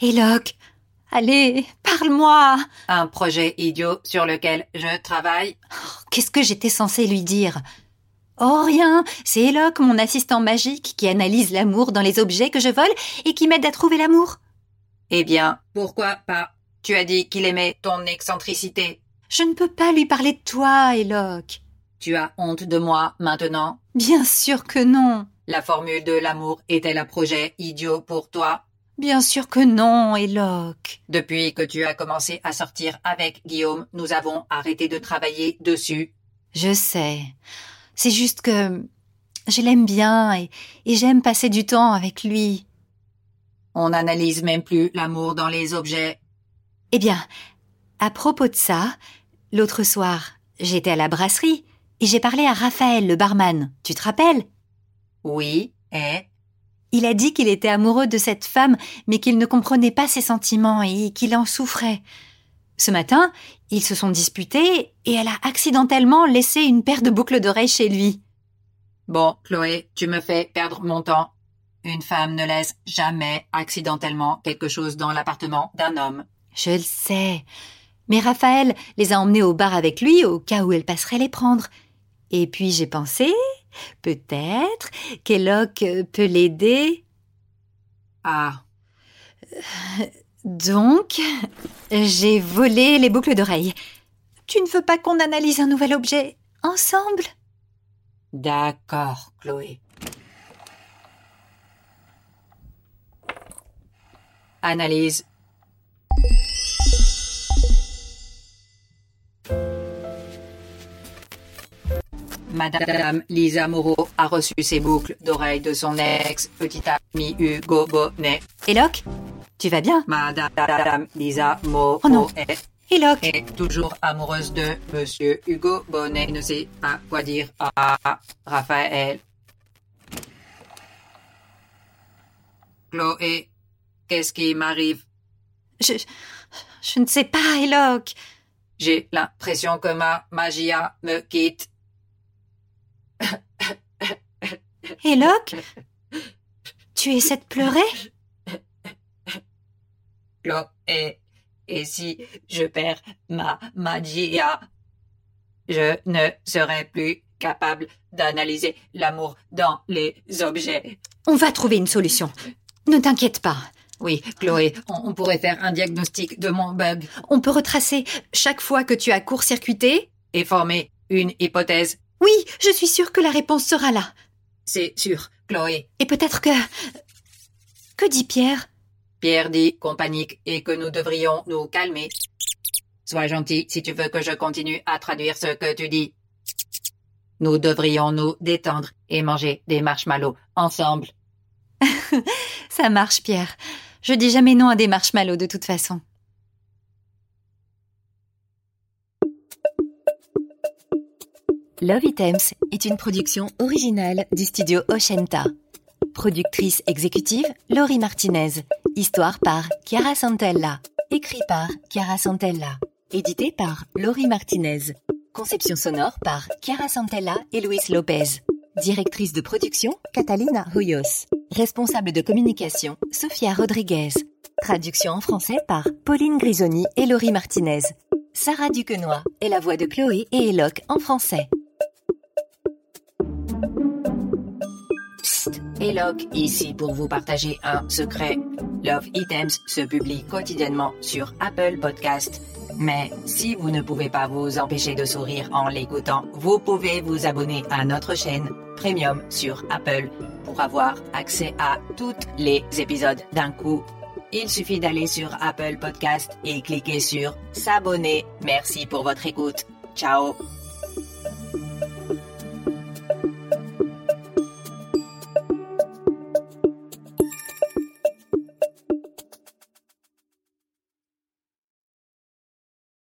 Eloque, allez, parle-moi. Un projet idiot sur lequel je travaille. Qu'est-ce que j'étais censée lui dire? Oh rien, c'est Eloque, mon assistant magique, qui analyse l'amour dans les objets que je vole et qui m'aide à trouver l'amour. Eh bien, pourquoi pas? Tu as dit qu'il aimait ton excentricité. Je ne peux pas lui parler de toi, Eloque. Tu as honte de moi maintenant? Bien sûr que non. La formule de l'amour était un projet idiot pour toi? Bien sûr que non, Eloque. Depuis que tu as commencé à sortir avec Guillaume, nous avons arrêté de travailler dessus. Je sais. C'est juste que je l'aime bien et, et j'aime passer du temps avec lui. On n'analyse même plus l'amour dans les objets. Eh bien, à propos de ça, l'autre soir, j'étais à la brasserie et j'ai parlé à Raphaël, le barman. Tu te rappelles? Oui, et? Il a dit qu'il était amoureux de cette femme, mais qu'il ne comprenait pas ses sentiments et qu'il en souffrait. Ce matin, ils se sont disputés et elle a accidentellement laissé une paire de boucles d'oreilles chez lui. Bon, Chloé, tu me fais perdre mon temps. Une femme ne laisse jamais accidentellement quelque chose dans l'appartement d'un homme. Je le sais. Mais Raphaël les a emmenés au bar avec lui au cas où elle passerait les prendre. Et puis j'ai pensé, peut-être, qu'Eloque peut l'aider. Ah, Donc, j'ai volé les boucles d'oreilles. Tu ne veux pas qu'on analyse un nouvel objet ensemble? D'accord, Chloé. Analyse. Madame Lisa Moreau a reçu ses boucles d'oreilles de son ex-petit ami Hugo Bonnet. Eloque Tu vas bien? Madame Lisa Moreau Oh non. est, est toujours amoureuse de Monsieur Hugo Bonnet. Ne sait pas quoi dire à Raphaël. Chloé, qu'est-ce qui m'arrive? Je, je ne sais pas, Eloque. J'ai l'impression que ma magia me quitte. Eloque Tu essaies de pleurer? Chloé, et si je perds ma magia, je ne serai plus capable d'analyser l'amour dans les objets. On va trouver une solution. Ne t'inquiète pas. Oui, Chloé, on, on pourrait faire un diagnostic de mon bug On peut retracer chaque fois que tu as court-circuité? et former une hypothèse. Oui, je suis sûre que la réponse sera là. C'est sûr, Chloé. Et peut-être que... Que dit Pierre? Pierre dit qu'on panique et que nous devrions nous calmer. Sois gentil si tu veux que je continue à traduire ce que tu dis. Nous devrions nous détendre et manger des marshmallows ensemble. Ça marche, Pierre. Je dis jamais non à des marshmallows de toute façon. Love Items est une production originale du studio Oshenta. Productrice exécutive Laurie Martinez. Histoire par Chiara Santella. Écrit par Chiara Santella. Édité par Laurie Martinez. Conception sonore par Chiara Santella et Luis Lopez. Directrice de production Catalina Hoyos. Responsable de communication Sofia Rodriguez. Traduction en français par Pauline Grisoni et Laurie Martinez. Sarah Duquenois est la voix de Chloé et Eloque en français. Eloque ici pour vous partager un secret. Love Items se publie quotidiennement sur Apple Podcast. Mais si vous ne pouvez pas vous empêcher de sourire en l'écoutant, vous pouvez vous abonner à notre chaîne Premium sur Apple pour avoir accès à tous les épisodes d'un coup. Il suffit d'aller sur Apple Podcast et cliquer sur S'abonner. Merci pour votre écoute. Ciao